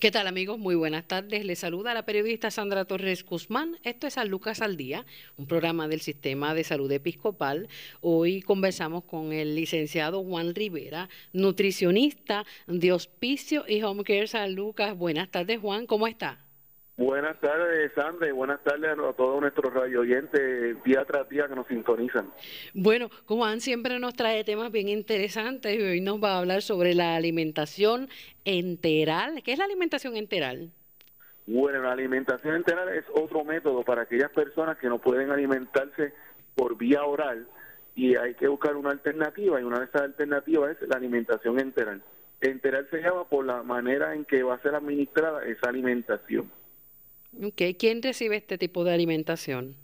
¿Qué tal amigos? Muy buenas tardes. Les saluda la periodista Sandra Torres Guzmán. Esto es San Lucas al Día, un programa del Sistema de Salud Episcopal. Hoy conversamos con el licenciado Juan Rivera, nutricionista de Hospicio y Home Care San Lucas. Buenas tardes Juan, ¿cómo está? Buenas tardes, Sandra, y buenas tardes a todos nuestros radio oyentes día tras día que nos sintonizan. Bueno, como Juan siempre nos trae temas bien interesantes y hoy nos va a hablar sobre la alimentación enteral. ¿Qué es la alimentación enteral? Bueno, la alimentación enteral es otro método para aquellas personas que no pueden alimentarse por vía oral y hay que buscar una alternativa y una de esas alternativas es la alimentación enteral. Enteral se llama por la manera en que va a ser administrada esa alimentación. ¿Quién recibe este tipo de alimentación?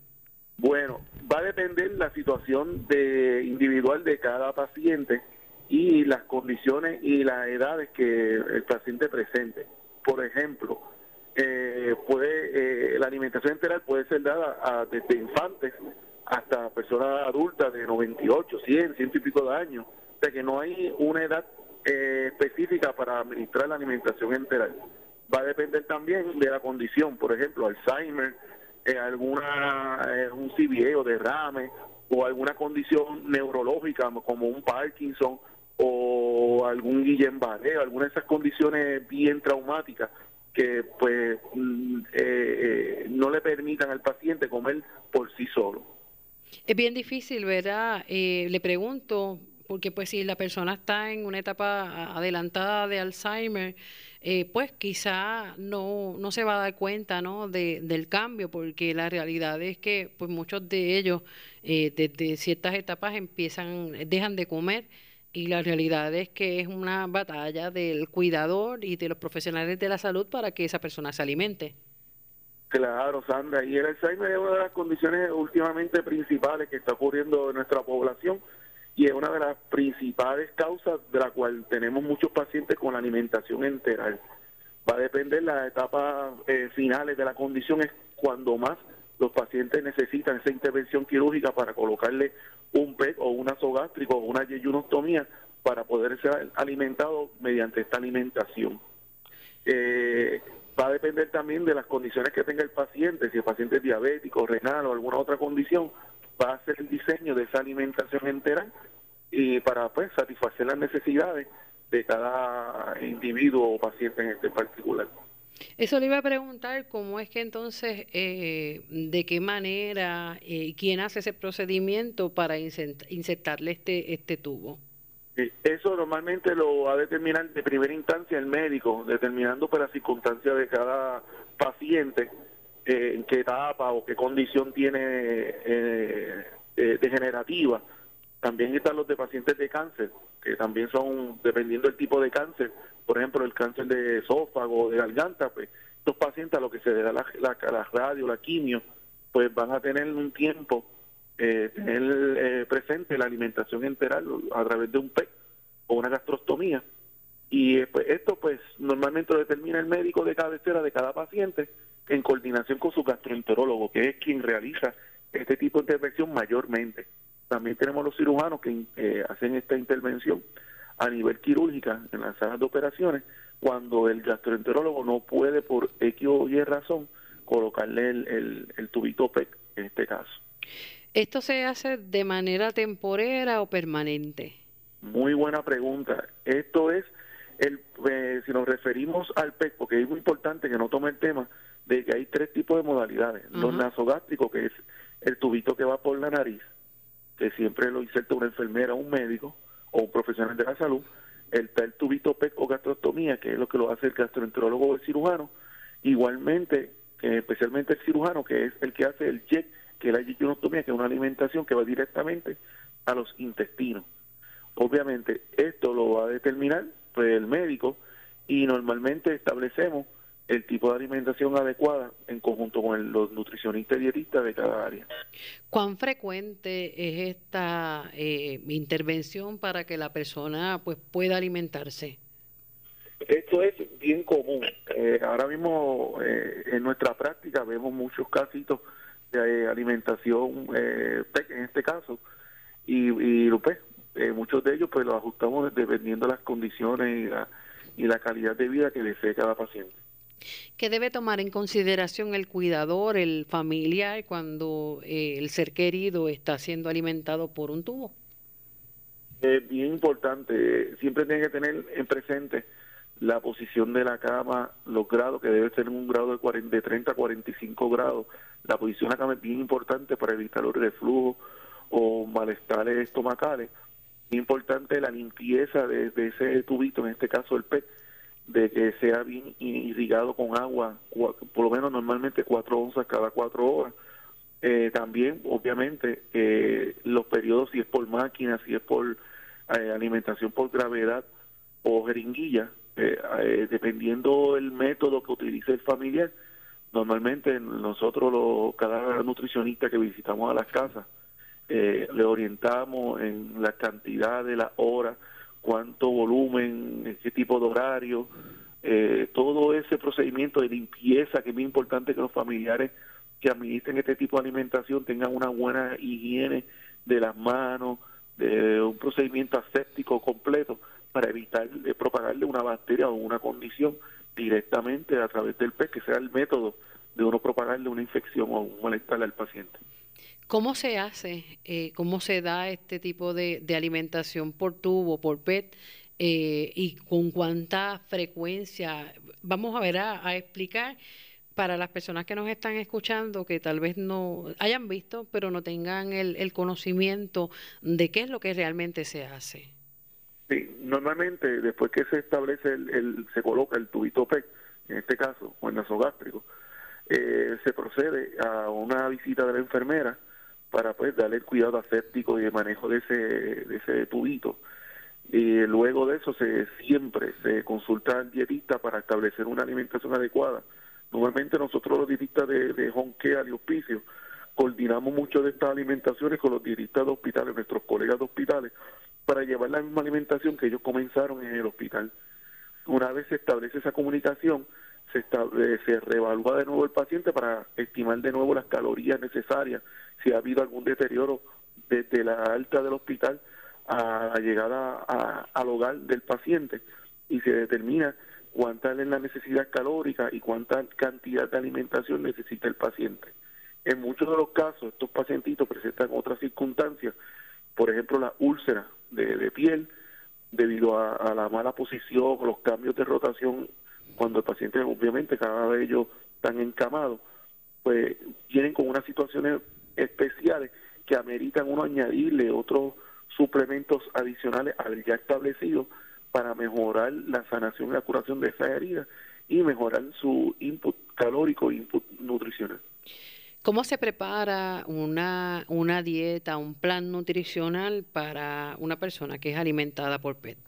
Bueno, va a depender la situación de individual de cada paciente y las condiciones y las edades que el paciente presente. Por ejemplo, eh, puede eh, la alimentación enteral puede ser dada desde infantes hasta personas adultas de 98, 100, 100 y pico de años. O sea que no hay una edad eh, específica para administrar la alimentación enteral va a depender también de la condición, por ejemplo, Alzheimer, eh, alguna eh, un CBA o derrame o alguna condición neurológica como un Parkinson o algún Guillain-Barré, alguna de esas condiciones bien traumáticas que pues mm, eh, no le permitan al paciente comer por sí solo. Es bien difícil, ¿verdad? le pregunto, porque pues si la persona está en una etapa adelantada de Alzheimer, eh, pues quizá no, no se va a dar cuenta ¿no? De, del cambio, porque la realidad es que pues muchos de ellos eh, desde ciertas etapas empiezan, dejan de comer y la realidad es que es una batalla del cuidador y de los profesionales de la salud para que esa persona se alimente. Claro, Sandra, y el Alzheimer es una de las condiciones últimamente principales que está ocurriendo en nuestra población y es una de las principales causas de la cual tenemos muchos pacientes con la alimentación enteral. Va a depender las etapas eh, finales de la condición, es cuando más los pacientes necesitan esa intervención quirúrgica para colocarle un PET o un azogástrico o una yeyunostomía para poder ser alimentado mediante esta alimentación. Eh, va a depender también de las condiciones que tenga el paciente, si el paciente es diabético, renal o alguna otra condición, va a hacer el diseño de esa alimentación entera y para pues satisfacer las necesidades de cada individuo o paciente en este particular. Eso le iba a preguntar, ¿cómo es que entonces, eh, de qué manera, eh, quién hace ese procedimiento para insertarle este, este tubo? eso normalmente lo va a determinar de primera instancia el médico, determinando por la circunstancia de cada paciente eh, en qué etapa o qué condición tiene eh, eh, degenerativa. También están los de pacientes de cáncer, que también son, dependiendo del tipo de cáncer, por ejemplo, el cáncer de esófago, de garganta, pues estos pacientes a lo que se le da la, la, radio, la quimio, pues van a tener un tiempo, eh, tener presente la alimentación enteral a través de un PEC o una gastrostomía. Y pues, esto pues normalmente lo determina el médico de cabecera de cada paciente en coordinación con su gastroenterólogo, que es quien realiza este tipo de intervención mayormente. También tenemos los cirujanos que eh, hacen esta intervención a nivel quirúrgica en las salas de operaciones cuando el gastroenterólogo no puede por X o Y razón colocarle el, el, tubito PEC en este caso. ¿Esto se hace de manera temporera o permanente? Muy buena pregunta. Esto es, el, eh, si nos referimos al PEC, porque es muy importante que no tome el tema, de que hay tres tipos de modalidades. Los nasogástricos, que es el tubito que va por la nariz, que siempre lo inserta una enfermera, un médico o un profesional de la salud. El, el tubito PEC o gastrostomía, que es lo que lo hace el gastroenterólogo o el cirujano. Igualmente, especialmente el cirujano, que es el que hace el check, que es la yeyunostomía, que es una alimentación que va directamente a los intestinos. Obviamente, esto lo va a determinar pues, el médico y normalmente establecemos el tipo de alimentación adecuada en conjunto con los nutricionistas y dietistas de cada área. ¿Cuán frecuente es esta eh, intervención para que la persona pues pueda alimentarse? Esto es bien común. Eh, ahora mismo eh, en nuestra práctica vemos muchos casitos de alimentación en este caso y, y pues, muchos de ellos pues los ajustamos dependiendo de las condiciones y la, y la calidad de vida que desee cada paciente. ¿Qué debe tomar en consideración el cuidador, el familiar, cuando eh, el ser querido está siendo alimentado por un tubo? Es bien importante, siempre tiene que tener en presente la posición de la cama, los grados, que debe ser un grado de, 40, de 30 a 45 grados. La posición de la cama es bien importante para evitar los reflujos o malestares estomacales. Es importante la limpieza de, ese tubito, en este caso el PET, de que sea bien irrigado con agua, por lo menos normalmente 4 onzas cada 4 horas. Eh, también, obviamente, eh, los periodos, si es por máquina, si es por eh, alimentación por gravedad o jeringuilla, dependiendo del método que utilice el familiar, normalmente nosotros, los, cada nutricionista que visitamos a las casas, le orientamos en la cantidad de las horas, cuánto volumen, qué tipo de horario, eh, todo ese procedimiento de limpieza que es muy importante que los familiares que administren este tipo de alimentación tengan una buena higiene de las manos, de un procedimiento aséptico completo para evitar de propagarle una bacteria o una condición directamente a través del pez, que sea el método de uno propagarle una infección o un malestar al paciente. ¿Cómo se hace, eh, cómo se da este tipo de, alimentación por tubo, por PET eh, y con cuánta frecuencia? Vamos a ver, a, explicar para las personas que nos están escuchando que tal vez no hayan visto, pero no tengan el, conocimiento de qué es lo que realmente se hace. Sí, normalmente después que se establece, el, se coloca el tubito PET, en este caso, o el nasogástrico, eh, se procede a una visita de la enfermera para pues darle el cuidado aséptico y el manejo de ese, de ese tubito. Y luego de eso se siempre se consulta al dietista para establecer una alimentación adecuada. Normalmente nosotros los dietistas de, de home y hospicio coordinamos mucho de estas alimentaciones con los dietistas de hospitales, nuestros colegas de hospitales, para llevar la misma alimentación que ellos comenzaron en el hospital. Una vez se establece esa comunicación, se, eh, se reevalúa de nuevo el paciente para estimar de nuevo las calorías necesarias, si ha habido algún deterioro desde la alta del hospital a la llegada a, al hogar del paciente y se determina cuánta es la necesidad calórica y cuánta cantidad de alimentación necesita el paciente. En muchos de los casos, estos pacientitos presentan otras circunstancias, por ejemplo, la úlcera de, piel, debido a, la mala posición, los cambios de rotación cuando el paciente obviamente cada vez ellos están encamados, pues vienen con unas situaciones especiales que ameritan uno añadirle otros suplementos adicionales al ya establecido para mejorar la sanación y la curación de esa herida y mejorar su input calórico e input nutricional. ¿Cómo se prepara una, una dieta, un plan nutricional para una persona que es alimentada por PET?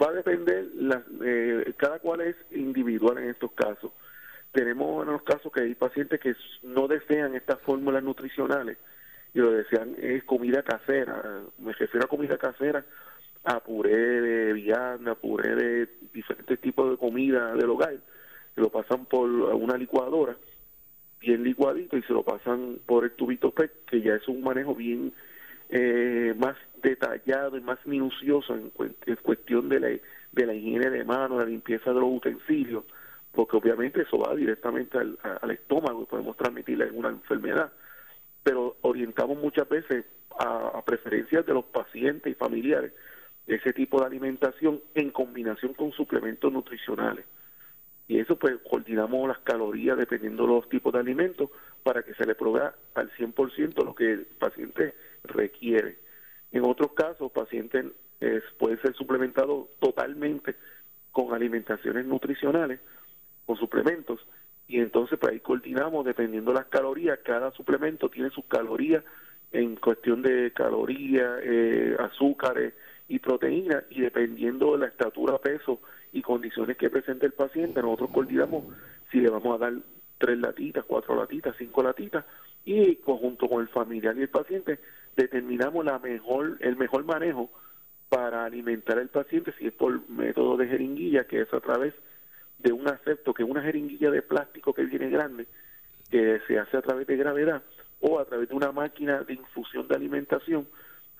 Va a depender, eh, cada cual es individual en estos casos. Tenemos en los casos que hay pacientes que no desean estas fórmulas nutricionales y lo desean es comida casera. Me refiero a comida casera a puré de vianda, puré de diferentes tipos de comida del hogar, lo pasan por una licuadora bien licuadito y se lo pasan por el tubito PET, que ya es un manejo bien eh, más detallado y más minucioso en, cuestión de la, de la higiene de manos, la limpieza de los utensilios, porque obviamente eso va directamente al, estómago y podemos transmitirle alguna enfermedad. Pero orientamos muchas veces a, preferencias de los pacientes y familiares ese tipo de alimentación en combinación con suplementos nutricionales. Y eso pues coordinamos las calorías dependiendo de los tipos de alimentos para que se le provea al 100% lo que el paciente requiere. En otros casos, pacientes es, puede ser suplementado totalmente con alimentaciones nutricionales, con suplementos, y entonces pues ahí coordinamos dependiendo de las calorías, cada suplemento tiene sus calorías en cuestión de calorías, eh, azúcares y proteínas, y dependiendo de la estatura, peso y condiciones que presente el paciente, nosotros coordinamos si le vamos a dar tres latitas, cuatro latitas, cinco latitas, y conjunto con el familiar y el paciente determinamos la mejor, el mejor manejo para alimentar al paciente, si es por método de jeringuilla, que es a través de un acepto, que es una jeringuilla de plástico que viene grande, que se hace a través de gravedad, o a través de una máquina de infusión de alimentación,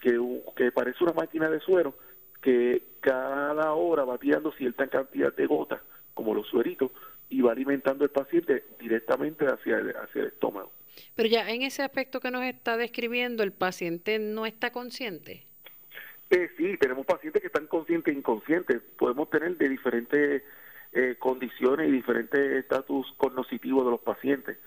que, que parece una máquina de suero, que cada hora va tirando cierta cantidad de gotas como los sueritos, y va alimentando el paciente directamente hacia hacia el estómago. Pero ya en ese aspecto que nos está describiendo, ¿el paciente no está consciente? Eh, sí, tenemos pacientes que están conscientes e inconscientes. Podemos tener de diferentes eh, condiciones y diferentes estatus cognitivos de los pacientes.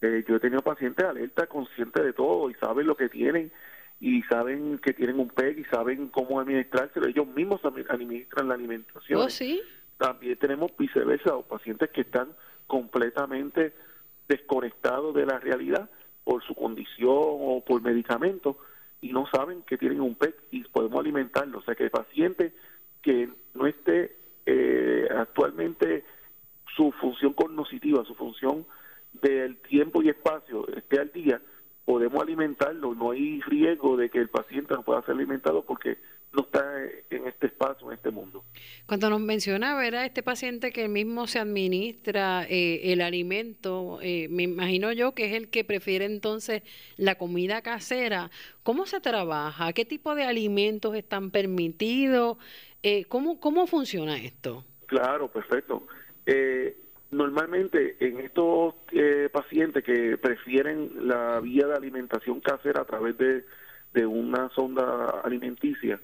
Eh, yo he tenido pacientes alerta, conscientes de todo y saben lo que tienen y saben que tienen un PEG y saben cómo administrárselo. Ellos mismos administran la alimentación. ¿Oh, sí? También tenemos viceversa, pacientes que están completamente desconectados de la realidad por su condición o por medicamentos y no saben que tienen un PEC y podemos alimentarlo. O sea que el paciente que no esté eh, actualmente su función cognitiva, su función del tiempo y espacio esté al día, podemos alimentarlo. No hay riesgo de que el paciente no pueda ser alimentado porque no está en este espacio, en este mundo. Cuando nos menciona, ¿verdad? Este paciente que mismo se administra eh, el alimento, eh, me imagino yo que es el que prefiere entonces la comida casera. ¿Cómo se trabaja? ¿Qué tipo de alimentos están permitidos? Eh, ¿cómo, ¿Cómo funciona esto? Claro, perfecto. normalmente en estos pacientes que prefieren la vía de alimentación casera a través de, de una sonda alimenticia,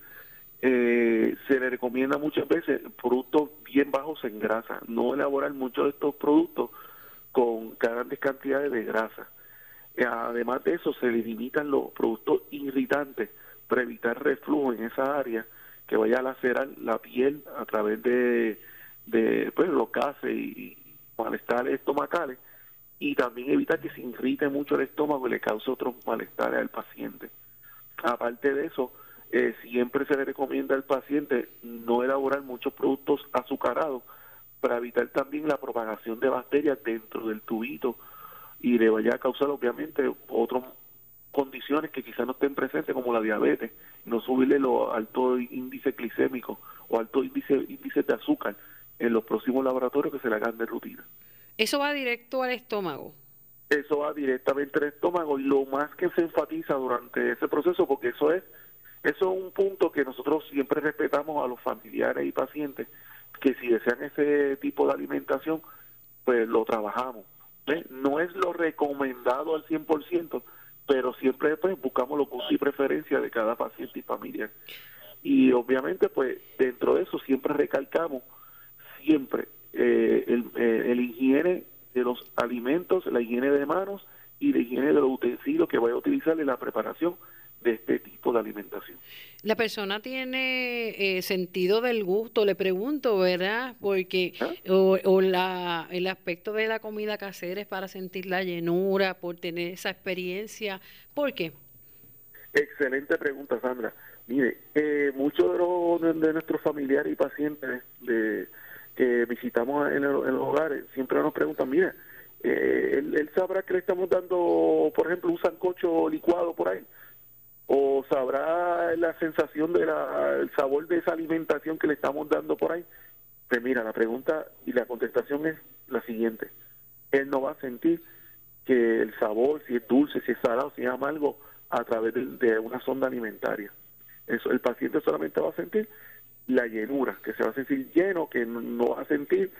eh, se le recomienda muchas veces productos bien bajos en grasa, no elaborar muchos de estos productos con grandes cantidades de grasa. Eh, además de eso, se le limitan los productos irritantes para evitar reflujo en esa área que vaya a lacerar la piel a través de, pues, los gases y malestares estomacales y también evitar que se irrite mucho el estómago y le cause otros malestares al paciente. Aparte de eso, eh, siempre se le recomienda al paciente no elaborar muchos productos azucarados para evitar también la propagación de bacterias dentro del tubito y le vaya a causar obviamente otras condiciones que quizás no estén presentes como la diabetes, no subirle los alto índice glicémico o alto índice, índice de azúcar en los próximos laboratorios que se le hagan de rutina. ¿Eso va directo al estómago? Eso va directamente al estómago y lo más que se enfatiza durante ese proceso, porque eso es eso es un punto que nosotros siempre respetamos a los familiares y pacientes, que si desean ese tipo de alimentación, pues lo trabajamos. No es lo recomendado al 100%, pero siempre pues, buscamos lo gusto y preferencia de cada paciente y familiar. Y obviamente, pues dentro de eso siempre recalcamos, siempre, eh, el, eh, el higiene de los alimentos, la higiene de manos y la higiene de los utensilios que vaya a utilizar en la preparación de este tipo de alimentación. La persona tiene eh, sentido del gusto, le pregunto, ¿verdad? Porque ¿Ah? o, la, el aspecto de la comida casera es para sentir la llenura, por tener esa experiencia. ¿Por qué? Excelente pregunta, Sandra. Mire, eh, muchos de, de, nuestros familiares y pacientes de, que visitamos en, los hogares siempre nos preguntan, mire, eh, él, él, sabrá que le estamos dando, por ejemplo, un sancocho licuado por ahí o sabrá la sensación del el sabor de esa alimentación que le estamos dando por ahí. Pues mira, la pregunta y la contestación es la siguiente. Él no va a sentir que el sabor, si es dulce, si es salado, si es amargo, a través de, una sonda alimentaria. Eso, el paciente solamente va a sentir la llenura, que se va a sentir lleno, que no, va a sentir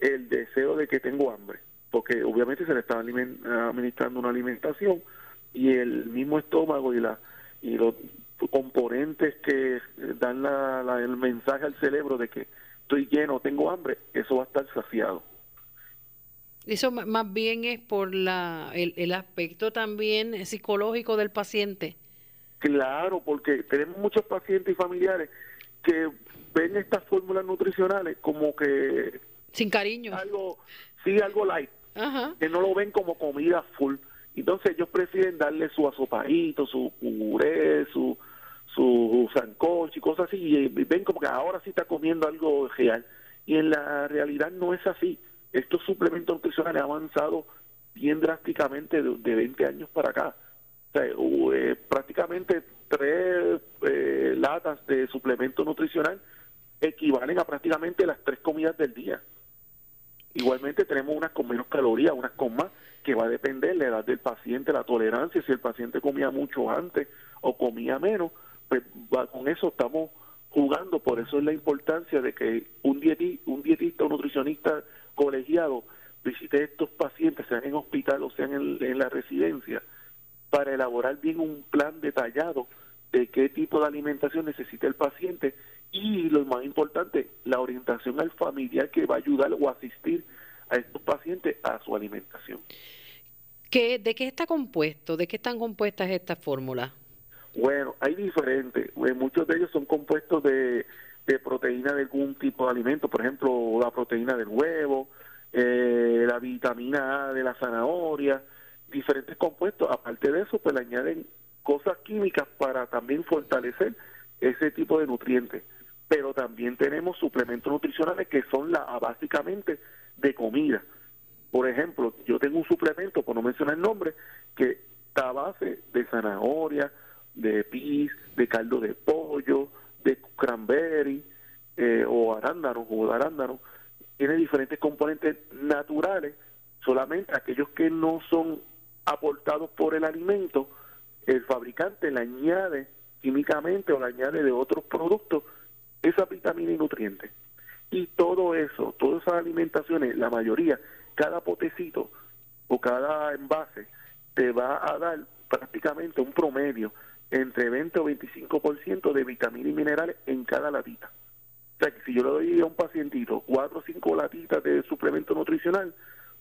el deseo de que tengo hambre, porque obviamente se le está administrando una alimentación y el mismo estómago y la y los componentes que dan la, el mensaje al cerebro de que estoy lleno, tengo hambre, eso va a estar saciado. Eso más bien es por la, el, el aspecto también psicológico del paciente. Claro, porque tenemos muchos pacientes y familiares que ven estas fórmulas nutricionales como que... Sin cariño. Algo, sí, algo light. Que no lo ven como comida full. Entonces ellos prefieren darle su asopadito, su puré, su, su sancocho y cosas así, y ven como que ahora sí está comiendo algo real. Y en la realidad no es así. Estos suplementos nutricionales han avanzado bien drásticamente de, 20 años para acá. O sea, eh, prácticamente tres eh, latas de suplemento nutricional equivalen a prácticamente las tres comidas del día. Igualmente tenemos unas con menos calorías, unas con más, que va a depender de la edad del paciente, la tolerancia, si el paciente comía mucho antes o comía menos, pues con eso estamos jugando, por eso es la importancia de que un dietista, un dietista o nutricionista colegiado visite a estos pacientes, sean en hospital o sean en, la residencia, para elaborar bien un plan detallado de qué tipo de alimentación necesita el paciente y lo más importante, la orientación al familiar que va a ayudar o asistir a estos pacientes a su alimentación. ¿Qué, ¿De qué está compuesto? ¿De qué están compuestas estas fórmulas? Bueno, hay diferentes. Eh, muchos de ellos son compuestos de, de proteína de algún tipo de alimento, por ejemplo, la proteína del huevo, eh, la vitamina A de la zanahoria, diferentes compuestos. Aparte de eso, pues le añaden cosas químicas para también fortalecer ese tipo de nutrientes. Pero también tenemos suplementos nutricionales que son la, básicamente de comida. Por ejemplo, yo tengo un suplemento, por no mencionar el nombre, que está a base de zanahoria, de pis, de caldo de pollo, de cranberry eh, o arándano, o de arándano, tiene diferentes componentes naturales, solamente aquellos que no son aportados por el alimento, el fabricante le añade químicamente o le añade de otros productos esa vitamina y nutrientes. Y todo eso, todas esas alimentaciones, la mayoría, cada potecito o cada envase te va a dar prácticamente un promedio entre 20 o 25% de vitamina y minerales en cada latita. O sea que si yo le doy a un pacientito cuatro o cinco latitas de suplemento nutricional,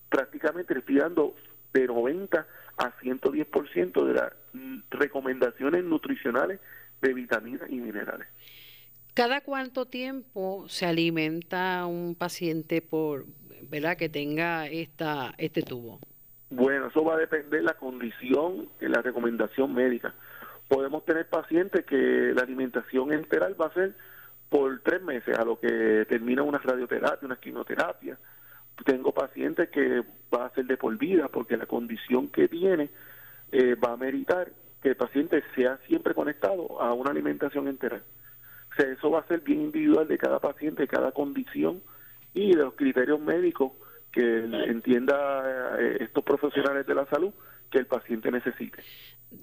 prácticamente le estoy dando de 90 a 110% de las recomendaciones nutricionales de vitaminas y minerales. ¿Cada cuánto tiempo se alimenta un paciente por, verdad, que tenga esta este tubo? Bueno, eso va a depender de la condición y la recomendación médica. Podemos tener pacientes que la alimentación enteral va a ser por tres meses, a lo que termina una radioterapia, una quimioterapia. Tengo pacientes que va a ser de por vida porque la condición que tiene eh, va a meritar que el paciente sea siempre conectado a una alimentación entera. Eso va a ser bien individual de cada paciente, de cada condición y de los criterios médicos que entienda eh, estos profesionales de la salud que el paciente necesite.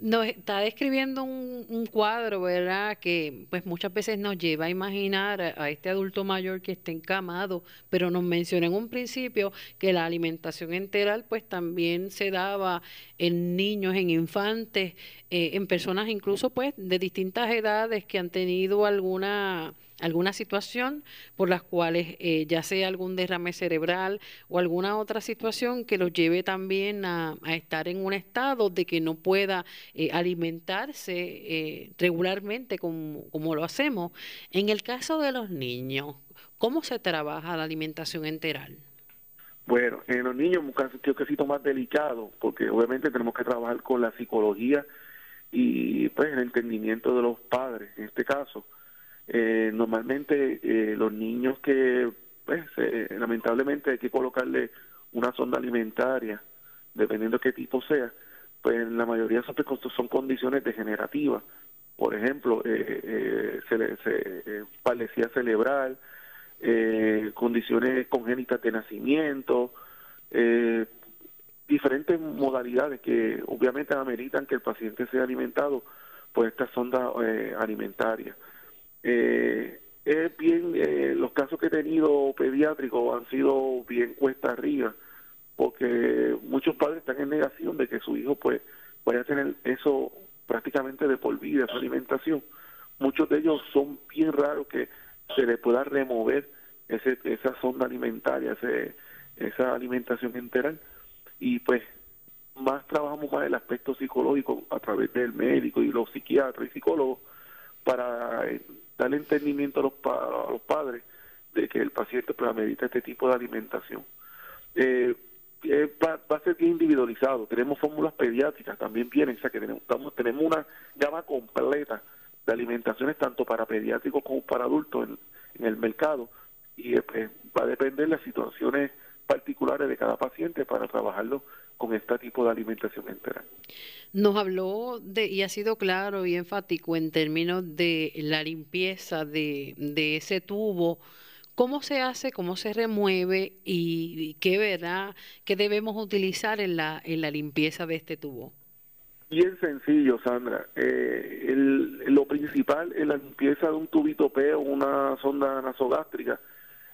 Nos está describiendo un, cuadro, ¿verdad? Que pues muchas veces nos lleva a imaginar a, este adulto mayor que está encamado, pero nos mencionó en un principio que la alimentación enteral pues también se daba en niños, en infantes, eh, en personas incluso pues de distintas edades que han tenido alguna alguna situación por las cuales eh, ya sea algún derrame cerebral o alguna otra situación que los lleve también a, estar en un estado de que no pueda eh, alimentarse eh, regularmente como, lo hacemos. En el caso de los niños, ¿cómo se trabaja la alimentación enteral? Bueno, en los niños es un caso más delicado porque obviamente tenemos que trabajar con la psicología y pues el entendimiento de los padres en este caso eh, normalmente eh, los niños que, pues, lamentablemente hay que colocarle una sonda alimentaria, dependiendo de qué tipo sea, pues en la mayoría son, son condiciones degenerativas. Por ejemplo, eh, eh, se, se palecía cerebral, condiciones congénitas de nacimiento, diferentes modalidades que obviamente ameritan que el paciente sea alimentado por esta sonda alimentaria. Eh, es bien, eh, los casos que he tenido pediátricos han sido bien cuesta arriba, porque muchos padres están en negación de que su hijo pues vaya a tener eso prácticamente de por vida, su alimentación. Muchos de ellos son bien raros que se le pueda remover ese, esa sonda alimentaria, ese, esa alimentación enteral. Y pues más trabajamos más el aspecto psicológico a través del médico y los psiquiatras y psicólogos para eh, darle entendimiento a los, a los padres de que el paciente pues, medita este tipo de alimentación. Eh, eh, va, a ser bien individualizado. Tenemos fórmulas pediátricas, también vienen, o sea que tenemos, tenemos una gama completa de alimentaciones tanto para pediátricos como para adultos en, el mercado y pues, va a depender de las situaciones particulares de cada paciente para trabajarlo con este tipo de alimentación entera. Nos habló de, y ha sido claro y enfático en términos de la limpieza de, de ese tubo, cómo se hace, cómo se remueve y, qué verdad, qué debemos utilizar en la, en la limpieza de este tubo. Bien sencillo, Sandra. Eh, lo principal en la limpieza de un tubito P o una sonda nasogástrica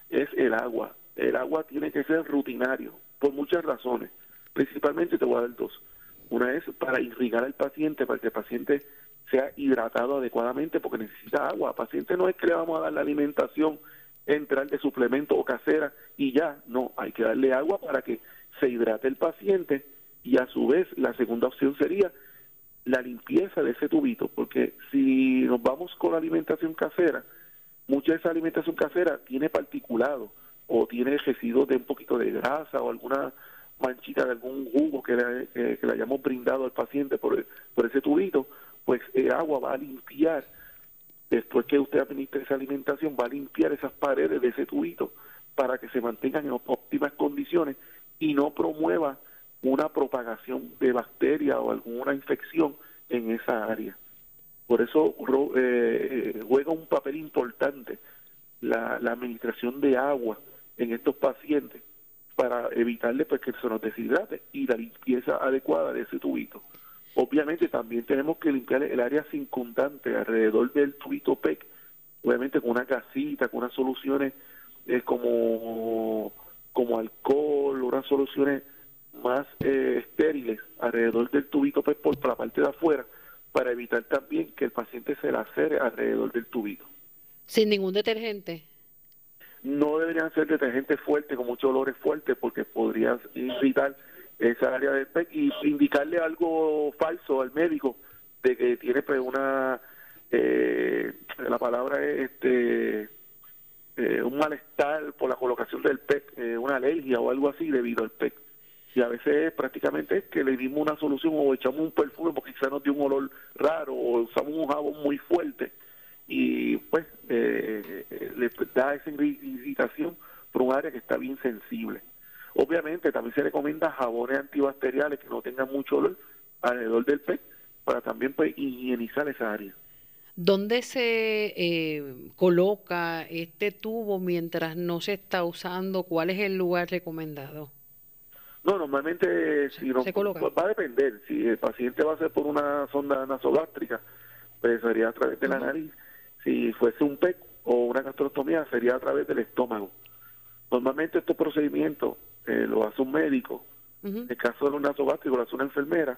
es el agua. El agua tiene que ser rutinario, por muchas razones. Principalmente te voy a dar dos. Una es para irrigar al paciente, para que el paciente sea hidratado adecuadamente, porque necesita agua. Al paciente no es que le vamos a dar la alimentación entrar de suplemento o casera y ya, no, hay que darle agua para que se hidrate el paciente y a su vez la segunda opción sería la limpieza de ese tubito, porque si nos vamos con la alimentación casera, mucha de esa alimentación casera tiene particulado o tiene residuos de un poquito de grasa o alguna manchita de algún jugo que le, que le hayamos brindado al paciente por, por ese tubito, pues el agua va a limpiar, después que usted administre esa alimentación, va a limpiar esas paredes de ese tubito para que se mantengan en óptimas condiciones y no promueva una propagación de bacteria o alguna infección en esa área. Por eso eh, juega un papel importante la, administración de agua en estos pacientes para evitarle pues, que se nos deshidrate y la limpieza adecuada de ese tubito. Obviamente también tenemos que limpiar el área circundante alrededor del tubito PEC, obviamente con una casita, con unas soluciones eh, como, como alcohol, unas soluciones más eh, estériles alrededor del tubito PEC por la parte de afuera, para evitar también que el paciente se lacere alrededor del tubito. ¿Sin ningún detergente? No deberían ser detergentes fuertes, con muchos olores fuertes, porque podrían irritar esa área del PEC y indicarle algo falso al médico de que tiene pues una eh, la palabra es este eh, un malestar por la colocación del PEC, eh, una alergia o algo así debido al PEC. Y a veces prácticamente es que le dimos una solución o echamos un perfume porque quizá nos dio un olor raro o usamos un jabón muy fuerte y pues le da esa irritación por un área que está bien sensible. Obviamente también se recomienda jabones antibacteriales que no tengan mucho olor alrededor del pez para también pues, higienizar esa área. ¿Dónde se eh, coloca este tubo mientras no se está usando? ¿Cuál es el lugar recomendado? No, normalmente si no, va a depender. Si el paciente va a ser por una sonda nasogástrica, pues sería a través de la nariz. Si fuese un PEC o una gastrostomía, sería a través del estómago. Normalmente estos procedimientos eh, lo hace un médico, en el caso de los nasogástricos lo hace una enfermera,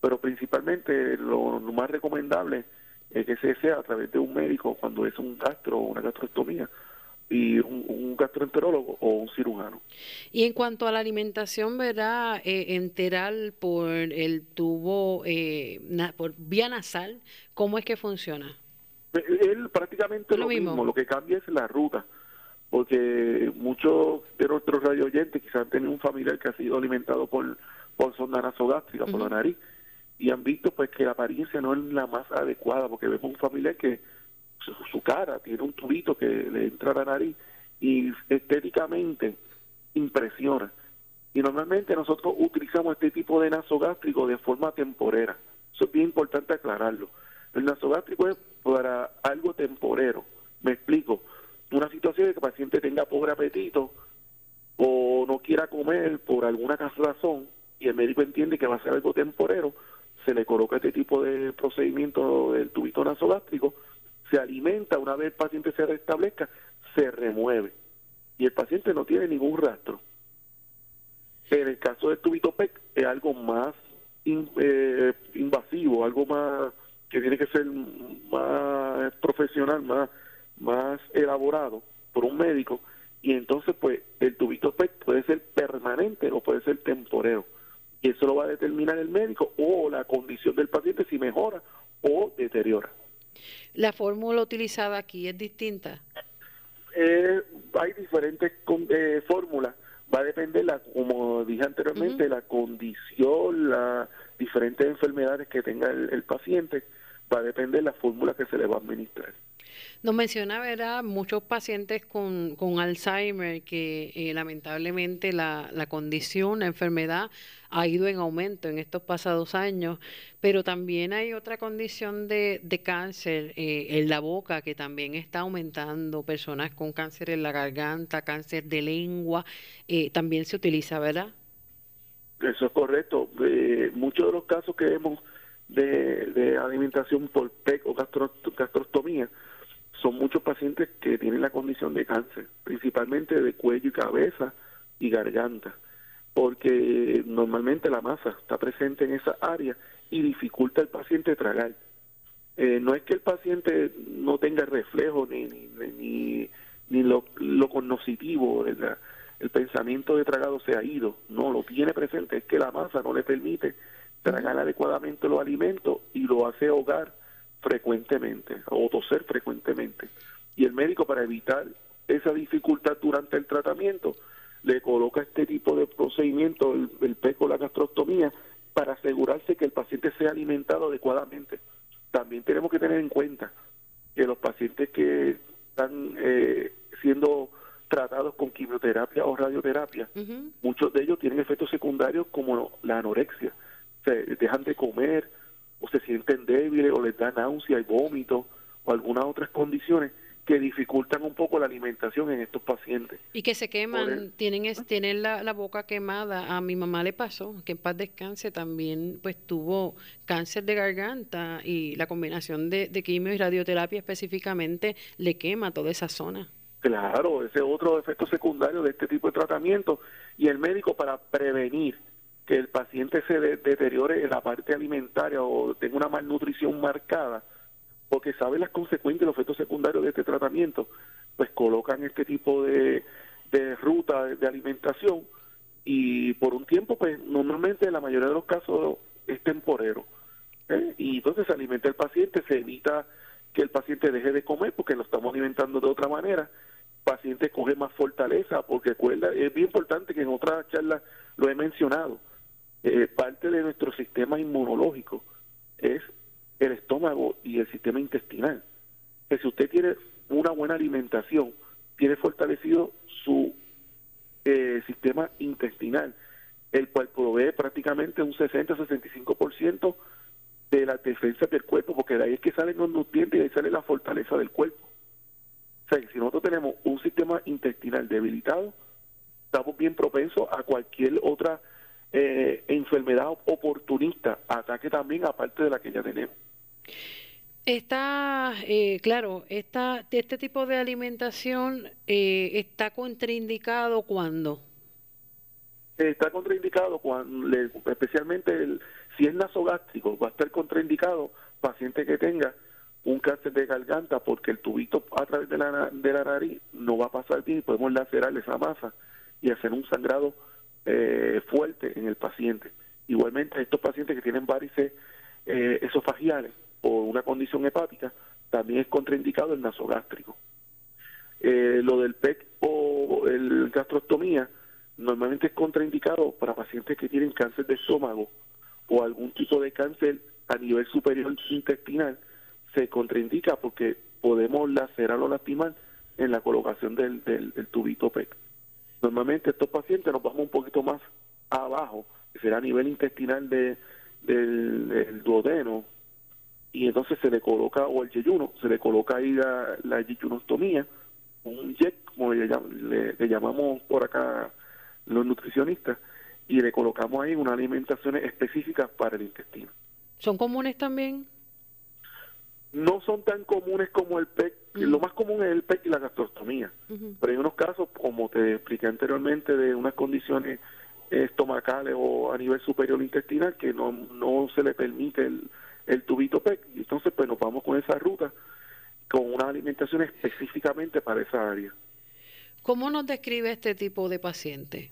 pero principalmente lo, más recomendable es que se sea a través de un médico cuando es un gastro o una gastrostomía y un, gastroenterólogo o un cirujano. Y en cuanto a la alimentación, ¿verdad? Eh, enteral por el tubo, eh, por vía nasal, ¿cómo es que funciona? Él prácticamente lo, mismo. lo que cambia es la ruta porque muchos de nuestros radio oyentes quizás han tenido un familiar que ha sido alimentado por, por sonda nasogástrica, por la nariz, y han visto pues que la apariencia no es la más adecuada, porque vemos un familiar que su, cara tiene un tubito que le entra a la nariz y estéticamente impresiona. Y normalmente nosotros utilizamos este tipo de nasogástrico de forma temporera. Eso es bien importante aclararlo. El nasogástrico es para algo temporero. Me explico una situación de que el paciente tenga pobre apetito o no quiera comer por alguna razón y el médico entiende que va a ser algo temporero, se le coloca este tipo de procedimiento del tubito nasogástrico, se alimenta, una vez el paciente se restablezca, se remueve y el paciente no tiene ningún rastro. En el caso del tubito PEC es algo más eh, invasivo, algo más que tiene que ser más profesional, más más elaborado por un médico y entonces pues el tubito PET puede ser permanente o puede ser temporero y eso lo va a determinar el médico o la condición del paciente si mejora o deteriora. ¿La fórmula utilizada aquí es distinta? Eh, hay diferentes eh, fórmulas, va a depender, la, como dije anteriormente, la condición, las diferentes enfermedades que tenga el, paciente, va a depender de la fórmula que se le va a administrar. Nos menciona, ¿verdad?, muchos pacientes con, con Alzheimer que eh, lamentablemente la, la, condición, la enfermedad ha ido en aumento en estos pasados años, pero también hay otra condición de, de cáncer eh, en la boca que también está aumentando, personas con cáncer en la garganta, cáncer de lengua, eh, también se utiliza, ¿verdad? Eso es correcto. Muchos de los casos que vemos de, alimentación por PEC o gastrostomía, son muchos pacientes que tienen la condición de cáncer, principalmente de cuello y cabeza y garganta, porque normalmente la masa está presente en esa área y dificulta al paciente tragar. Eh, no es que el paciente no tenga reflejo ni, ni, ni, ni lo, lo cognoscitivo, el pensamiento de tragado se ha ido, no, lo tiene presente, es que la masa no le permite tragar adecuadamente los alimentos y lo hace ahogar frecuentemente o toser frecuentemente. Y el médico para evitar esa dificultad durante el tratamiento le coloca este tipo de procedimiento, el, el peco, la gastrostomía, para asegurarse que el paciente sea alimentado adecuadamente. También tenemos que tener en cuenta que los pacientes que están eh, siendo tratados con quimioterapia o radioterapia, muchos de ellos tienen efectos secundarios como la anorexia, se dejan de comer o se sienten débiles o les da náusea y vómito o algunas otras condiciones que dificultan un poco la alimentación en estos pacientes. Y que se queman, tienen es, tienen la, boca quemada. A mi mamá le pasó, que en paz descanse también, pues tuvo cáncer de garganta y la combinación de, de quimio y radioterapia específicamente le quema toda esa zona. Claro, ese es otro efecto secundario de este tipo de tratamiento. Y el médico para prevenir que el paciente se deteriore en la parte alimentaria o tenga una malnutrición marcada, porque sabe las consecuencias, los efectos secundarios de este tratamiento, pues colocan este tipo de, de ruta de, alimentación y por un tiempo, pues normalmente en la mayoría de los casos es temporero. ¿eh? Y entonces se alimenta el paciente, se evita que el paciente deje de comer porque lo estamos alimentando de otra manera. Paciente coge más fortaleza porque recuerda, es bien importante que en otra charla lo he mencionado, eh, parte de nuestro sistema inmunológico es el estómago y el sistema intestinal. Que si usted tiene una buena alimentación, tiene fortalecido su eh, sistema intestinal, el cual provee prácticamente un 60-65% de la defensa del cuerpo, porque de ahí es que salen los nutrientes y de ahí sale la fortaleza del cuerpo. O sea, que si nosotros tenemos un sistema intestinal debilitado, estamos bien propensos a cualquier otra eh, enfermedad oportunista, ataque también aparte de la que ya tenemos. Está, eh, claro, esta, este tipo de alimentación eh, está contraindicado cuando. Está contraindicado cuando, especialmente el, si es nasogástrico, va a estar contraindicado paciente que tenga un cáncer de garganta porque el tubito a través de la, de la nariz no va a pasar bien y podemos lacerar esa masa y hacer un sangrado eh, fuerte en el paciente. Igualmente, estos pacientes que tienen varices eh, esofagiales o una condición hepática, también es contraindicado el nasogástrico. Eh, lo del PEC o el gastrostomía normalmente es contraindicado para pacientes que tienen cáncer de estómago o algún tipo de cáncer a nivel superior intestinal, se contraindica porque podemos lacerar o lastimar en la colocación del, del, tubito PEC. Normalmente estos pacientes nos vamos un poquito más abajo, que será a nivel intestinal de, del, duodeno, y entonces se le coloca, o el yeyuno, se le coloca ahí la, la yeyunostomía, un jet, como le, le, llamamos por acá los nutricionistas, y le colocamos ahí unas alimentaciones específicas para el intestino. ¿Son comunes también? No son tan comunes como el PEC, lo más común es el PEC y la gastrostomía, pero hay unos casos, como te expliqué anteriormente, de unas condiciones estomacales o a nivel superior intestinal que no, no se le permite el, el tubito PEC. Y entonces, pues nos vamos con esa ruta, con una alimentación específicamente para esa área. ¿Cómo nos describe este tipo de paciente?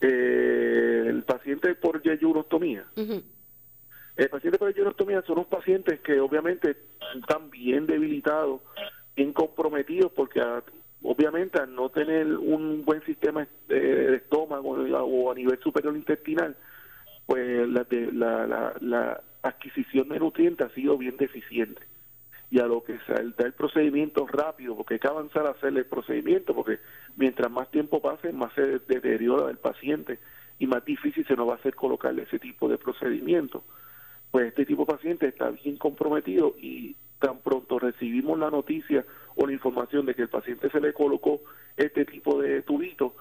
Eh, el paciente por yeyurostomía. El paciente por yeyurostomía son unos pacientes que obviamente están bien debilitados, bien comprometidos, porque obviamente al no tener un buen sistema de, estómago o a nivel superior intestinal, pues la, la, la adquisición de nutrientes ha sido bien deficiente. Y a lo que se da el procedimiento rápido, porque hay que avanzar a hacer el procedimiento, porque mientras más tiempo pase, más se deteriora el paciente y más difícil se nos va a hacer colocarle ese tipo de procedimiento. Pues este tipo de paciente está bien comprometido y tan pronto recibimos la noticia o la información de que el paciente se le colocó este tipo de tubito,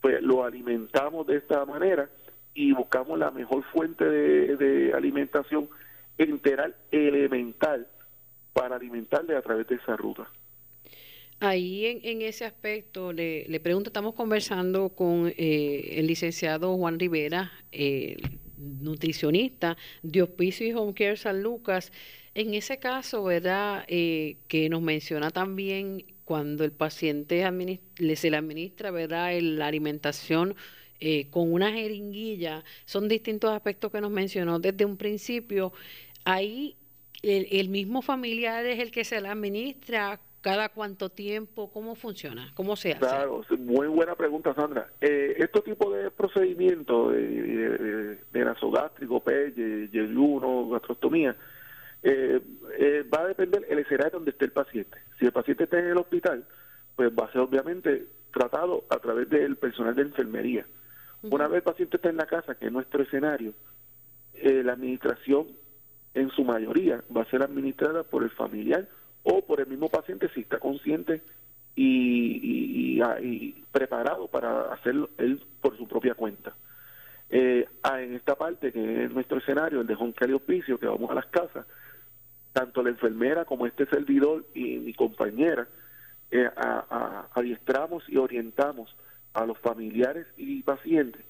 pues lo alimentamos de esta manera y buscamos la mejor fuente de, alimentación enteral elemental para alimentarle a través de esa ruta. Ahí en, ese aspecto le, pregunto, estamos conversando con eh, el licenciado Juan Rivera, eh, nutricionista de Hospicio y Home Care San Lucas. En ese caso, ¿verdad? Eh, que nos menciona también cuando el paciente se le administra, ¿verdad? la alimentación eh, con una jeringuilla, son distintos aspectos que nos mencionó desde un principio. Ahí el, mismo familiar es el que se la administra, cada cuánto tiempo, cómo funcina, cómo se hace. Claro, muy buena pregunta, Sandra. Eh, este tipo de procedimientos de, de, nasogástrico, PEY, yeyuno, gastrostomía, eh, eh, va a depender el escenario donde esté el paciente. Si el paciente está en el hospital, pues va a ser obviamente tratado a través del personal de enfermería. Una vez el paciente está en la casa, que es nuestro escenario, eh, la administración en su mayoría va a ser administrada por el familiar o por el mismo paciente si está consciente y, ah, preparado para hacerlo él por su propia cuenta. Eh, ah, en esta parte, que es nuestro escenario, el de Joncal y Hospicio, que vamos a las casas, tanto la enfermera como este servidor y mi compañera, eh, adiestramos y orientamos a los familiares y pacientes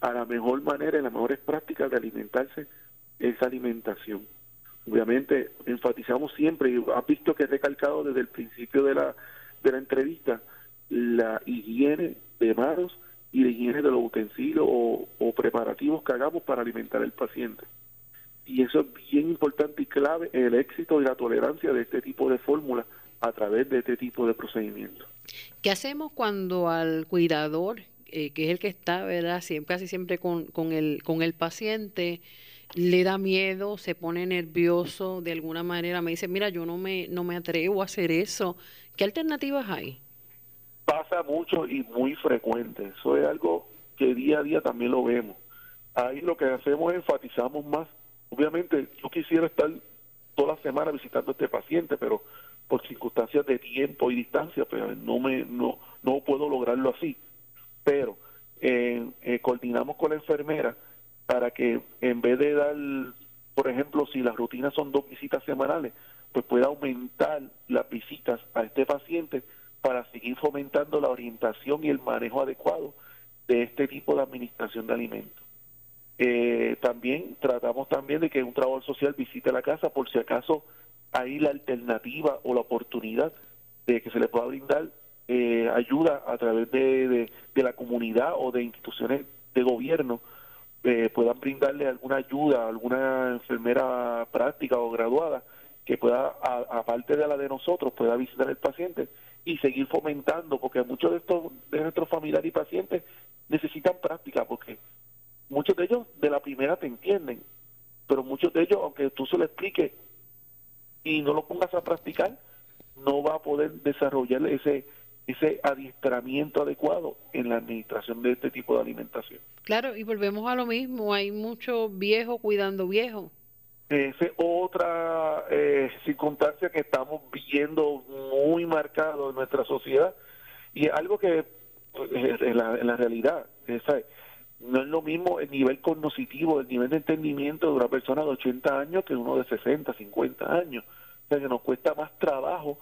a la mejor manera y las mejores prácticas de alimentarse esa alimentación. Obviamente enfatizamos siempre, y ha visto que he recalcado desde el principio de la, de la entrevista, la higiene de manos y la higiene de los utensilios o, preparativos que hagamos para alimentar al paciente. Y eso es bien importante y clave en el éxito y la tolerancia de este tipo de fórmulas a través de este tipo de procedimientos. ¿Qué hacemos cuando al cuidador, eh, que es el que está, ¿verdad? Siempre, casi siempre con, con, el, con el paciente, le da miedo, se pone nervioso de alguna manera, me dice, mira, yo no me, no me atrevo a hacer eso. ¿Qué alternativas hay? Pasa mucho y muy frecuente. Eso es algo que día a día también lo vemos. Ahí lo que hacemos es enfatizamos más. Obviamente, yo quisiera estar toda la semana visitando a este paciente, pero por circunstancias de tiempo y distancia, pues no me no, no puedo lograrlo así. Pero eh, eh, coordinamos con la enfermera para que en vez de dar, por ejemplo, si las rutinas son dos visitas semanales, pues pueda aumentar las visitas a este paciente para seguir fomentando la orientación y el manejo adecuado de este tipo de administración de alimentos. Eh, también tratamos también de que un trabajador social visite la casa por si acaso hay la alternativa o la oportunidad de que se le pueda brindar eh, ayuda a través de, de, la comunidad o de instituciones de gobierno eh, puedan brindarle alguna ayuda, alguna enfermera práctica o graduada que pueda, aparte de la de nosotros, pueda visitar el paciente y seguir fomentando, porque muchos de estos de nuestros familiares y pacientes necesitan práctica, porque muchos de ellos de la primera te entienden, pero muchos de ellos, aunque tú se lo expliques, y no lo pongas a practicar, no va a poder desarrollar ese ese adiestramiento adecuado en la administración de este tipo de alimentación. Claro, y volvemos a lo mismo, hay mucho viejo cuidando viejo. Esa es otra eh, circunstancia que estamos viendo muy marcado en nuestra sociedad y algo que pues, en, la, en la realidad no es lo mismo el nivel cognitivo, el nivel de entendimiento de una persona de 80 años que uno de 60, 50 años. O sea, que nos cuesta más trabajo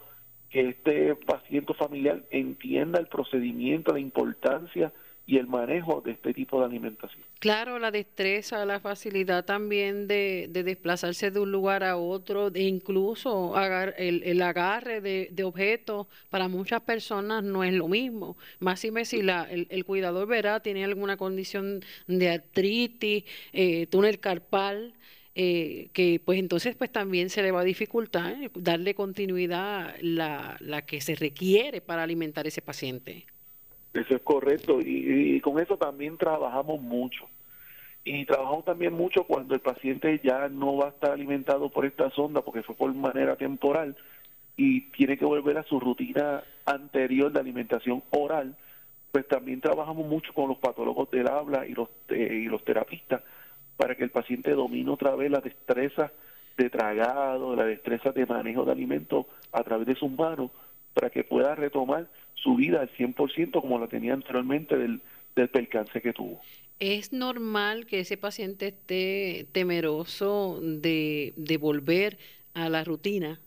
que este paciente familiar entienda el procedimiento, la importancia y el manejo de este tipo de alimentación. Claro, la destreza, la facilidad también de, desplazarse de un lugar a otro, e incluso el, agarre de, objetos, para muchas personas no es lo mismo. Más si me si la, el, cuidador verá, tiene alguna condición de artritis, eh, túnel carpal, eh, que pues entonces pues también se le va a dificultar darle continuidad la, la que se requiere para alimentar ese paciente. Eso es correcto y, con eso también trabajamos mucho. Y trabajamos también mucho cuando el paciente ya no va a estar alimentado por esta sonda porque fue por manera temporal y tiene que volver a su rutina anterior de alimentación oral, pues también trabajamos mucho con los patólogos del habla y los, eh, y los terapistas para que el paciente domine otra vez la destreza de tragado, la destreza de manejo de alimentos a través de sus manos, para que pueda retomar su vida al 100% como la tenía anteriormente del, del percance que tuvo. ¿Es normal que ese paciente esté temeroso de, de volver a la rutina?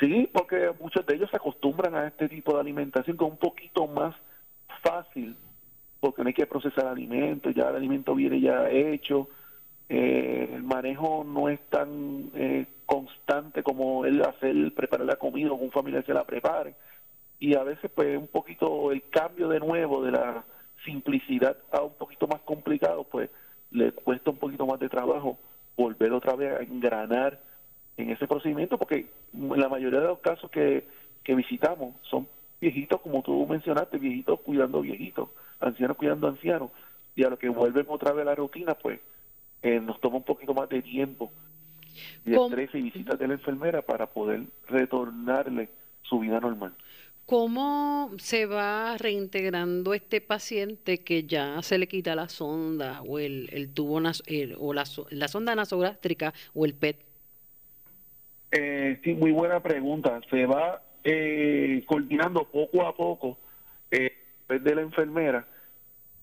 Sí, porque muchos de ellos se acostumbran a este tipo de alimentación que es un poquito más fácil, porque no hay que procesar alimentos, ya el alimento viene ya hecho, eh, el manejo no es tan eh, constante como el hacer, preparar la comida o un familiar se la prepare. Y a veces pues un poquito el cambio de nuevo de la simplicidad a un poquito más complicado, pues le cuesta un poquito más de trabajo volver otra vez a engranar en ese procedimiento, porque en la mayoría de los casos que, que visitamos son viejitos, como tú mencionaste, viejitos cuidando viejitos, ancianos cuidando ancianos, y a lo que vuelven otra vez a la rutina, pues eh, nos toma un poquito más de tiempo y estrés y visitas de la enfermera para poder retornarle su vida normal. ¿Cómo se va reintegrando este paciente que ya se le quita la sonda o el, el tubo o la, la sonda nasogástrica o el PET? Eh, sí, muy buena pregunta. Se va eh, coordinando poco a poco eh, de la enfermera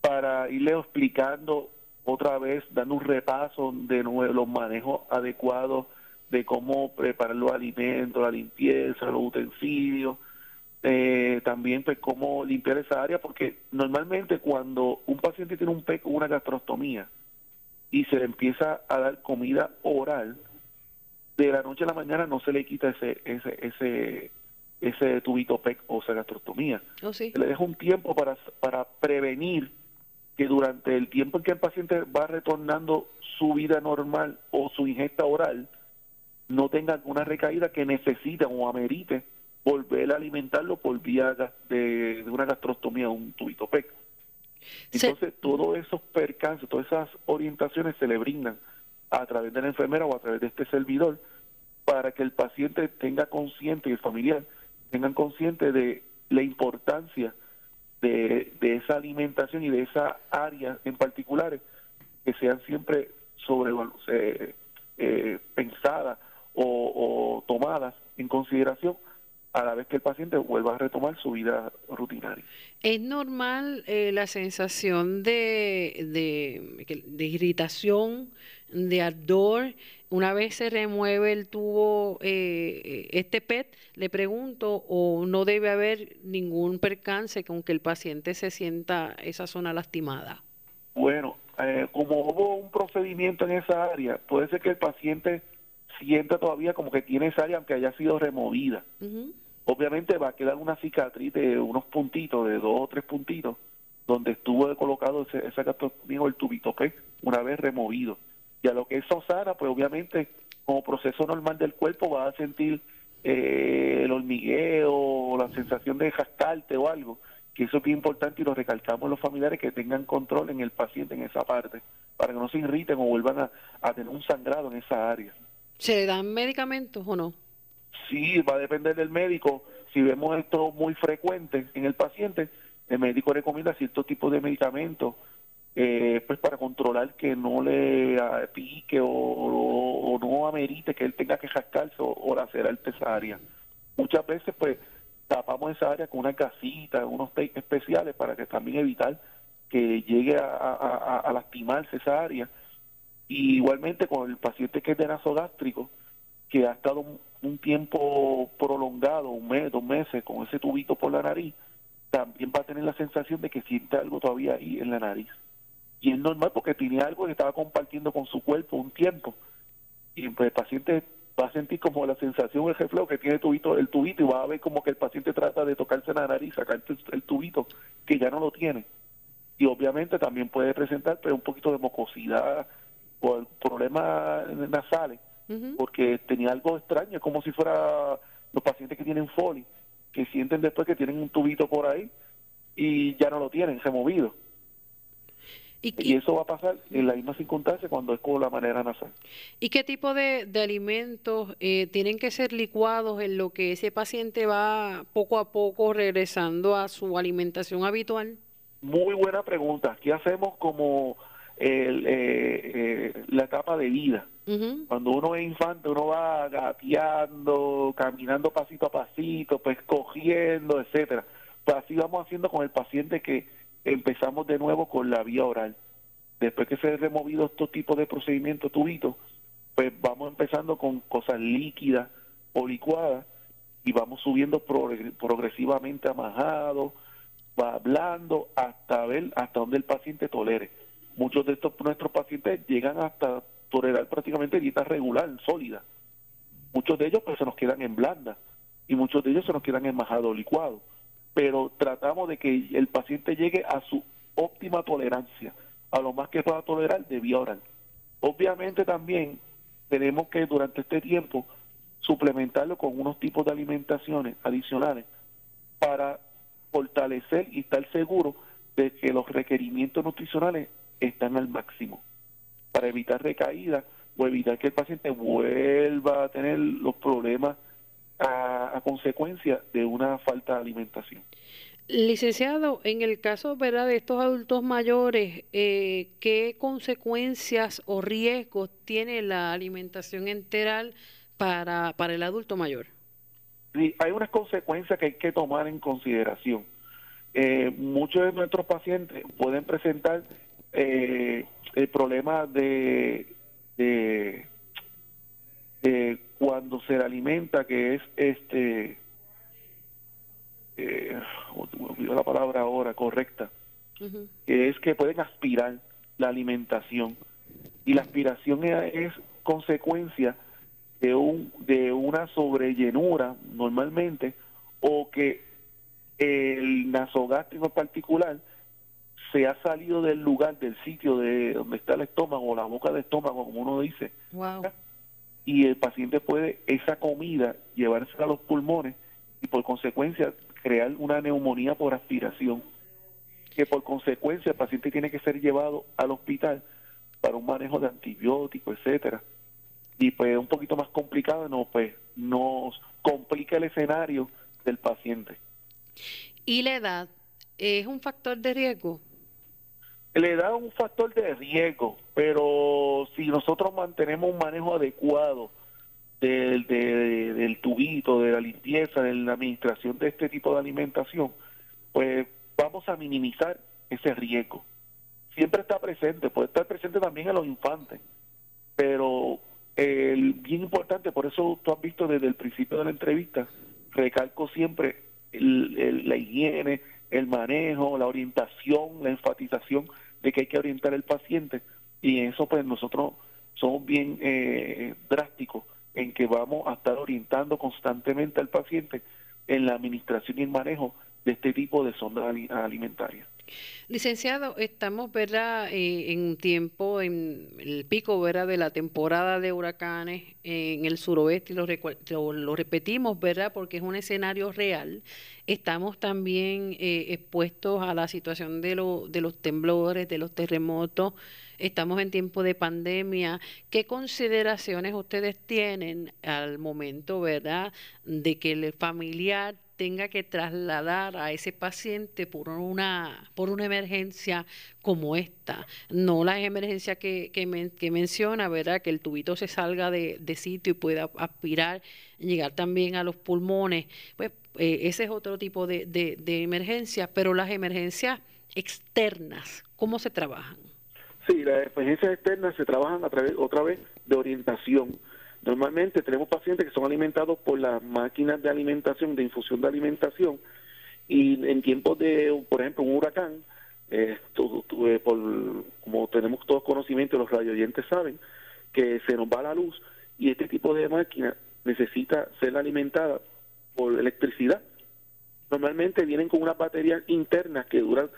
para irle explicando otra vez, dando un repaso de nuevo, los manejos adecuados de cómo preparar los alimentos, la limpieza, los utensilios, eh, también pues cómo limpiar esa área, porque normalmente cuando un paciente tiene un PEC o una gastrostomía y se le empieza a dar comida oral, de la noche a la mañana no se le quita ese ese ese ese tubito PEC o esa gastrostomía. Oh, se le deja un tiempo para, para prevenir que durante el tiempo en que el paciente va retornando su vida normal o su ingesta oral, no tenga alguna recaída que necesite o amerite volver a alimentarlo por vía de, una gastrostomía o un tubito PEC. Entonces, todos esos percances, todas esas orientaciones se le brindan a través de la enfermera o a través de este servidor para que el paciente tenga consciente y el familiar tengan consciente de la importancia de, esa alimentación y de esa área en particular que sean siempre sobre eh, eh, pensadas o, tomadas en consideración a la vez que el paciente vuelva a retomar su vida rutinaria. ¿Es normal eh, la sensación de, de, de, irritación, de ardor, una vez se remueve el tubo, eh, este PET, le pregunto, o no debe haber ningún percance con que el paciente se sienta esa zona lastimada? Bueno, eh, como hubo un procedimiento en esa área, puede ser que el paciente sienta todavía como que tiene esa área aunque haya sido removida. Obviamente va a quedar una cicatriz de unos puntitos, de dos o tres puntitos, donde estuvo colocado ese, ese el tubito PET una vez removido y a lo que es Sosara, pues obviamente como proceso normal del cuerpo va a sentir eh, el hormigueo o la sensación de jascarte o algo, que eso es bien importante y lo recalcamos los familiares que tengan control en el paciente en esa parte, para que no se irriten o vuelvan a, a tener un sangrado en esa área. ¿Se dan medicamentos o no? Sí, va a depender del médico. Si vemos esto muy frecuente en el paciente, el médico recomienda cierto tipo de medicamentos eh, pues para controlar que no le pique o, no amerite que él tenga que jascarse o, o esa área. Muchas veces pues tapamos esa área con una casita, unos tapes especiales para que también evitar que llegue a, lastimarse esa área. Y igualmente con el paciente que es de nasogástrico, que ha estado un, tiempo prolongado, un mes, dos meses, con ese tubito por la nariz, también va a tener la sensación de que siente algo todavía ahí en la nariz. Y es normal porque tenía algo que estaba compartiendo con su cuerpo un tiempo. Y pues el paciente va a sentir como la sensación el reflejo que tiene tubito, el tubito y va a ver como que el paciente trata de tocarse la nariz, sacar el tubito que ya no lo tiene. Y obviamente también puede presentar pero un poquito de mucosidad o problemas nasales porque tenía algo extraño, como si fuera los pacientes que tienen foli, que sienten después que tienen un tubito por ahí y ya no lo tienen, removido. ¿Y, eso va a pasar en la misma circunstancia cuando es con la manera nasal. ¿Y qué tipo de, alimentos eh, tienen que ser licuados en lo que ese paciente va poco a poco regresando a su alimentación habitual? Muy buena pregunta. ¿Qué hacemos como el, eh, eh, la etapa de vida? Cuando uno es infante, uno va gateando, caminando pasito a pasito, pues cogiendo, etcétera. Pues así vamos haciendo con el paciente que empezamos de nuevo con la vía oral. Después que se han removido estos tipos de procedimientos tubitos, pues vamos empezando con cosas líquidas o licuadas y vamos subiendo progresivamente a majado, va hablando hasta ver hasta donde el paciente tolere. Muchos de estos nuestros pacientes llegan hasta tolerar prácticamente dieta regular, sólida. Muchos de ellos pues se nos quedan en blanda y muchos de ellos se nos quedan en majado licuado. Pero tratamos de que el paciente llegue a su óptima tolerancia, a lo más que pueda tolerar de vía oral. Obviamente también tenemos que durante este tiempo suplementarlo con unos tipos de alimentaciones adicionales para fortalecer y estar seguro de que los requerimientos nutricionales están al máximo, para evitar recaídas o evitar que el paciente vuelva a tener los problemas a, consecuencia de una falta de alimentación. Licenciado, en el caso ¿verdad? de estos adultos mayores, eh, ¿qué consecuencias o riesgos tiene la alimentación enteral para, para el adulto mayor? Sí, hay unas consecuencias que hay que tomar en consideración. Eh, muchos de nuestros pacientes pueden presentar eh, el problema de, de, cuando se alimenta, que es este, eh, la palabra ahora correcta, que es que pueden aspirar la alimentación. Y la aspiración es consecuencia de, un, de una sobrellenura normalmente o que el nasogástrico en particular se ha salido del lugar, del sitio de donde está el estómago la boca del estómago, como uno dice. Y el paciente puede esa comida llevarse a los pulmones y por consecuencia crear una neumonía por aspiración, que por consecuencia el paciente tiene que ser llevado al hospital para un manejo de antibióticos, etcétera y pues un poquito más complicado, no, pues nos complica el escenario del paciente. ¿Y la edad es un factor de riesgo? La edad es un factor de riesgo, pero si nosotros mantenemos un manejo adecuado del, del tubito, de la limpieza, de la administración de este tipo de alimentación, pues vamos a minimizar ese riesgo. Siempre está presente, puede estar presente también en los infantes, pero el, bien importante, por eso tú has visto desde el principio de la entrevista, recalco siempre la higiene, el manejo, la orientación, la enfatización de que hay que orientar al paciente y en eso pues nosotros somos bien eh, drásticos en que vamos a estar orientando constantemente al paciente en la administración y el manejo de este tipo de sonda alimentaria. Licenciado, estamos ¿verdad? Eh, en un tiempo, en el pico ¿verdad? de la temporada de huracanes en el suroeste, y lo, lo, repetimos, ¿verdad? porque es un escenario real. Estamos también eh, expuestos a la situación de, lo, de los temblores, de los terremotos. Estamos en tiempo de pandemia. ¿Qué consideraciones ustedes tienen al momento, verdad, de que el familiar tenga que trasladar a ese paciente por una, por una emergencia como esta. No la emergencia que, que, menciona, ¿verdad? Que el tubito se salga de, sitio y pueda aspirar, llegar también a los pulmones. Pues eh, ese es otro tipo de, de, emergencias, pero las emergencias externas, ¿cómo se trabajan? Sí, las emergencias externas se trabajan a través, otra vez, de orientación Normalmente tenemos pacientes que son alimentados por las máquinas de alimentación, de infusión de alimentación, y en tiempos de, por ejemplo, un huracán, eh, por, como tenemos todos conocimiento, los radioyentes saben que se nos va la luz y este tipo de máquina necesita ser alimentada por electricidad. Normalmente vienen con unas baterías internas que duran,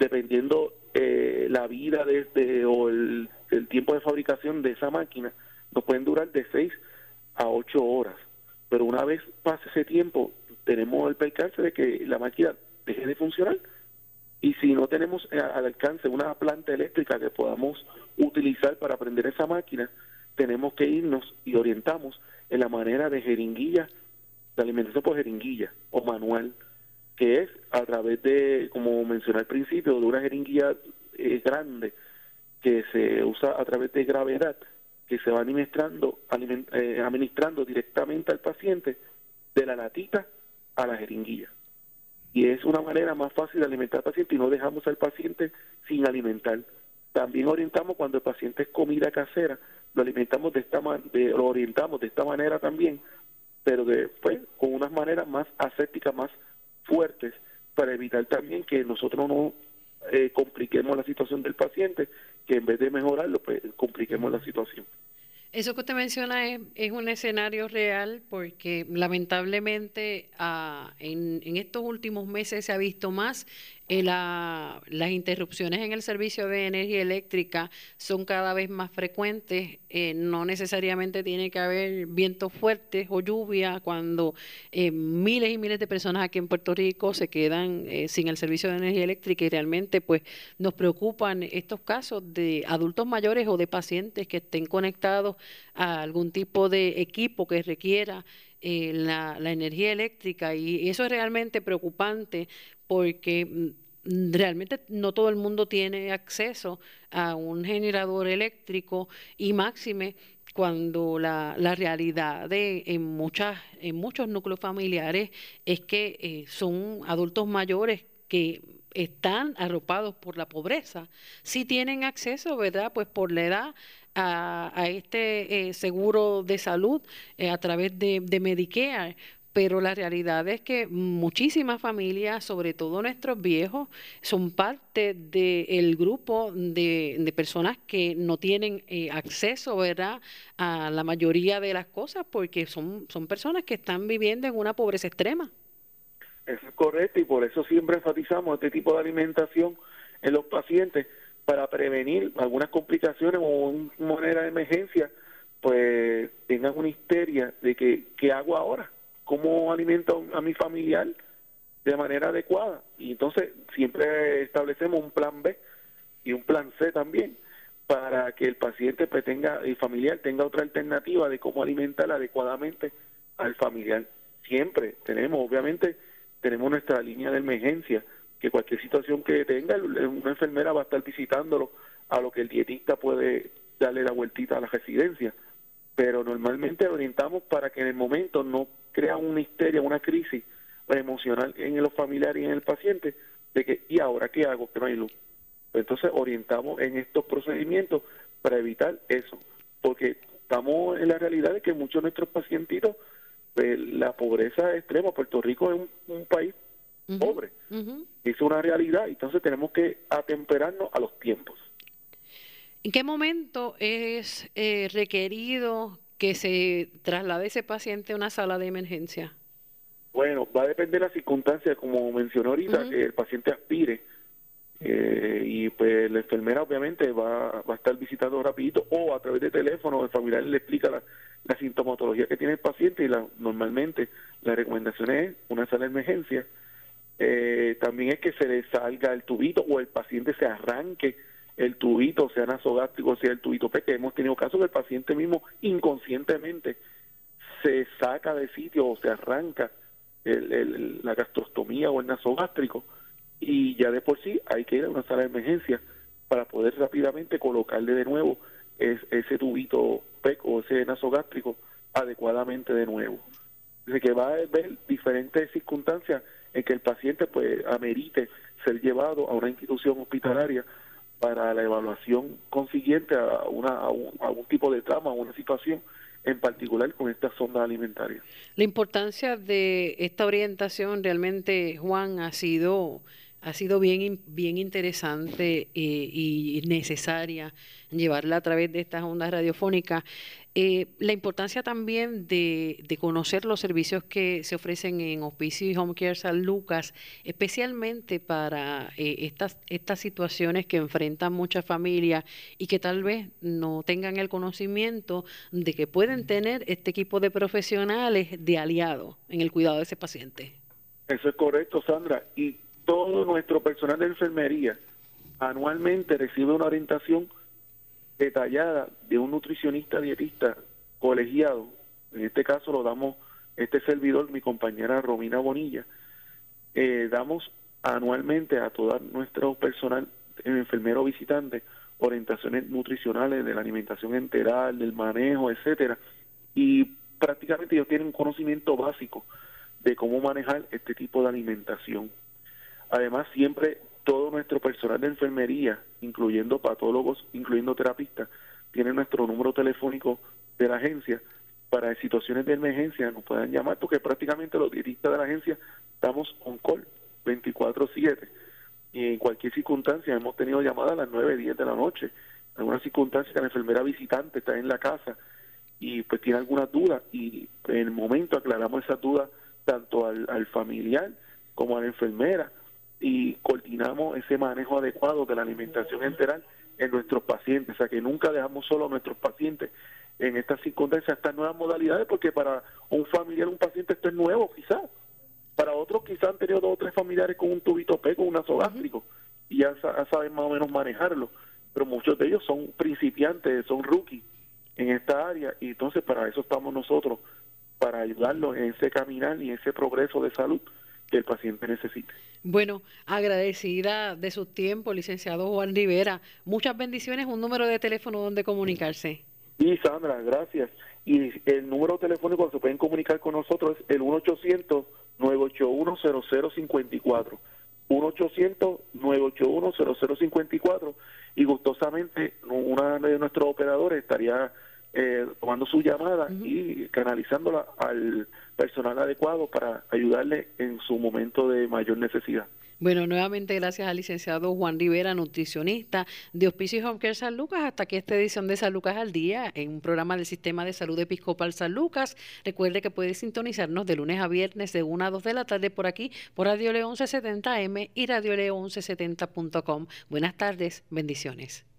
dependiendo eh, la vida de, o el tiempo de fabricación de esa máquina, nos pueden durar de 6 a 8 horas. Pero una vez pase ese tiempo, tenemos el percance de que la máquina deje de funcionar. Y si no tenemos al alcance una planta eléctrica que podamos utilizar para prender esa máquina, tenemos que irnos y orientamos en la manera de jeringuilla, de alimentación por jeringuilla o manual, que es a través de, como mencioné al principio, de una jeringuilla eh, grande que se usa a través de gravedad que se va administrando, eh, administrando directamente al paciente de la latita a la jeringuilla. y es una manera más fácil de alimentar al paciente y no dejamos al paciente sin alimentar. También orientamos cuando el paciente es comida casera, lo alimentamos de esta lo orientamos de esta manera también, pero después con unas maneras más ascéticas, más fuertes, para evitar también que nosotros no eh, compliquemos la situación del paciente, que en vez de mejorarlo, pues compliquemos la situación. Eso que usted menciona es, es un escenario real porque lamentablemente ah, en, en, estos últimos meses se ha visto más eh, la, las interrupciones en el servicio de energía eléctrica son cada vez más frecuentes. Eh, no necesariamente tiene que haber vientos fuertes o lluvia cuando eh, miles y miles de personas aquí en Puerto Rico se quedan sin el servicio de energía eléctrica y realmente pues nos preocupan estos casos de adultos mayores o de pacientes que estén conectados a algún tipo de equipo que requiera la, la, energía eléctrica y eso es realmente preocupante porque mm, realmente no todo el mundo tiene acceso a un generador eléctrico y máxime cuando la, la realidad de en muchas en muchos núcleos familiares es que eh, son adultos mayores que están arropados por la pobreza, si tienen acceso, ¿verdad? Pues por la edad a, este eh, seguro de salud eh, a través de Medicare, pero la realidad es que muchísimas familias, sobre todo nuestros viejos, son parte del grupo de, personas que no tienen eh, acceso ¿verdad? a la mayoría de las cosas porque son, son personas que están viviendo en una pobreza extrema. Eso es correcto y por eso siempre enfatizamos este tipo de alimentación en los pacientes para prevenir algunas complicaciones o una manera de emergencia, pues tengan una histeria de que, ¿qué hago ahora? Cómo alimento a mi familiar de manera adecuada. Y entonces siempre establecemos un plan B y un plan C también para que el paciente pues, tenga, el familiar tenga otra alternativa de cómo alimentar adecuadamente al familiar. Siempre tenemos, obviamente, tenemos nuestra línea de emergencia, que cualquier situación que tenga, una enfermera va a estar visitándolo a lo que el dietista puede darle la vueltita a la residencia. Pero normalmente orientamos para que en el momento no crea una histeria, una crisis emocional en los familiares y en el paciente de que, ¿y ahora qué hago? Que no hay luz. Entonces orientamos en estos procedimientos para evitar eso, porque estamos en la realidad de que muchos de nuestros pacientitos, pues, la pobreza extrema, Puerto Rico es un, país pobre, es una realidad, entonces tenemos que atemperarnos a los tiempos. ¿En qué momento es eh, requerido que se traslade ese paciente a una sala de emergencia? Bueno, va a depender de las circunstancias, como mencionó ahorita, que el paciente aspire. Eh, y pues la enfermera obviamente va, va a estar visitando rapidito o a través de teléfono el familiar le explica la, la sintomatología que tiene el paciente y la, normalmente la recomendación es una sala de emergencia. Eh, también es que se le salga el tubito o el paciente se arranque el tubito, sea nasogástrico, sea el tubito pequeño. Hemos tenido casos que el paciente mismo inconscientemente se saca de sitio o se arranca la gastrostomía o el nasogástrico y ya de por sí hay que ir a una sala de emergencia para poder rápidamente colocarle de nuevo ese tubito PEC o ese nasogástrico adecuadamente de nuevo. Dice que va a haber diferentes circunstancias en que el paciente pues amerite ser llevado a una institución hospitalaria para la evaluación consiguiente a, una, a, un, tipo de trama o una situación en particular con estas sondas alimentarias. La importancia de esta orientación realmente, Juan, ha sido ha sido bien, bien interesante eh, y necesaria llevarla a través de estas ondas radiofónicas. Eh, la importancia también de, conocer los servicios que se ofrecen en Hospicio y Home Care San Lucas, especialmente para eh, estas, estas situaciones que enfrentan muchas familias y que tal vez no tengan el conocimiento de que pueden tener este equipo de profesionales de aliados en el cuidado de ese paciente. Eso es correcto, Sandra. Y todo nuestro personal de enfermería anualmente recibe una orientación detallada de un nutricionista dietista colegiado. En este caso lo damos este servidor, mi compañera Romina Bonilla. Eh, damos anualmente a todo nuestro personal enfermero visitante orientaciones nutricionales de la alimentación enteral, del manejo, etcétera, y prácticamente ellos tienen un conocimiento básico de cómo manejar este tipo de alimentación. Además, siempre todo nuestro personal de enfermería, incluyendo patólogos, incluyendo terapistas, tiene nuestro número telefónico de la agencia para situaciones de emergencia nos puedan llamar porque prácticamente los dietistas de la agencia estamos on call 24/7 y en cualquier circunstancia hemos tenido llamadas a las 9, 10 de la noche, en alguna circunstancia que la enfermera visitante está en la casa y pues tiene alguna duda y en el momento aclaramos esa duda tanto al, al familiar como a la enfermera y coordinamos ese manejo adecuado de la alimentación enteral en nuestros pacientes, o sea que nunca dejamos solo a nuestros pacientes en estas circunstancias, estas nuevas modalidades, porque para un familiar, un paciente esto es nuevo quizás, para otros quizás han tenido dos o tres familiares con un tubito P, con un nasogástrico, y ya saben más o menos manejarlo, pero muchos de ellos son principiantes, son rookies en esta área, y entonces para eso estamos nosotros, para ayudarlos en ese caminar y ese progreso de salud que el paciente necesite. Bueno, agradecida de su tiempo, licenciado Juan Rivera. Muchas bendiciones, un número de teléfono donde comunicarse. Sí, Sandra, gracias. Y el número telefónico se pueden comunicar con nosotros es el 1-800-981-0054. 1-800-981-0054 y gustosamente una de nuestros operadores estaría eh, tomando su llamada y canalizándola al personal adecuado para ayudarle en su momento de mayor necesidad. Bueno, nuevamente gracias al licenciado Juan Rivera, nutricionista de Hospicio Home Care San Lucas. Hasta aquí esta edición de San Lucas al Día, en un programa del Sistema de Salud Episcopal San Lucas. Recuerde que puede sintonizarnos de lunes a viernes de 1 a 2 de la tarde por aquí, por Radio León 1170M y Radio León 1170.com. Buenas tardes, bendiciones.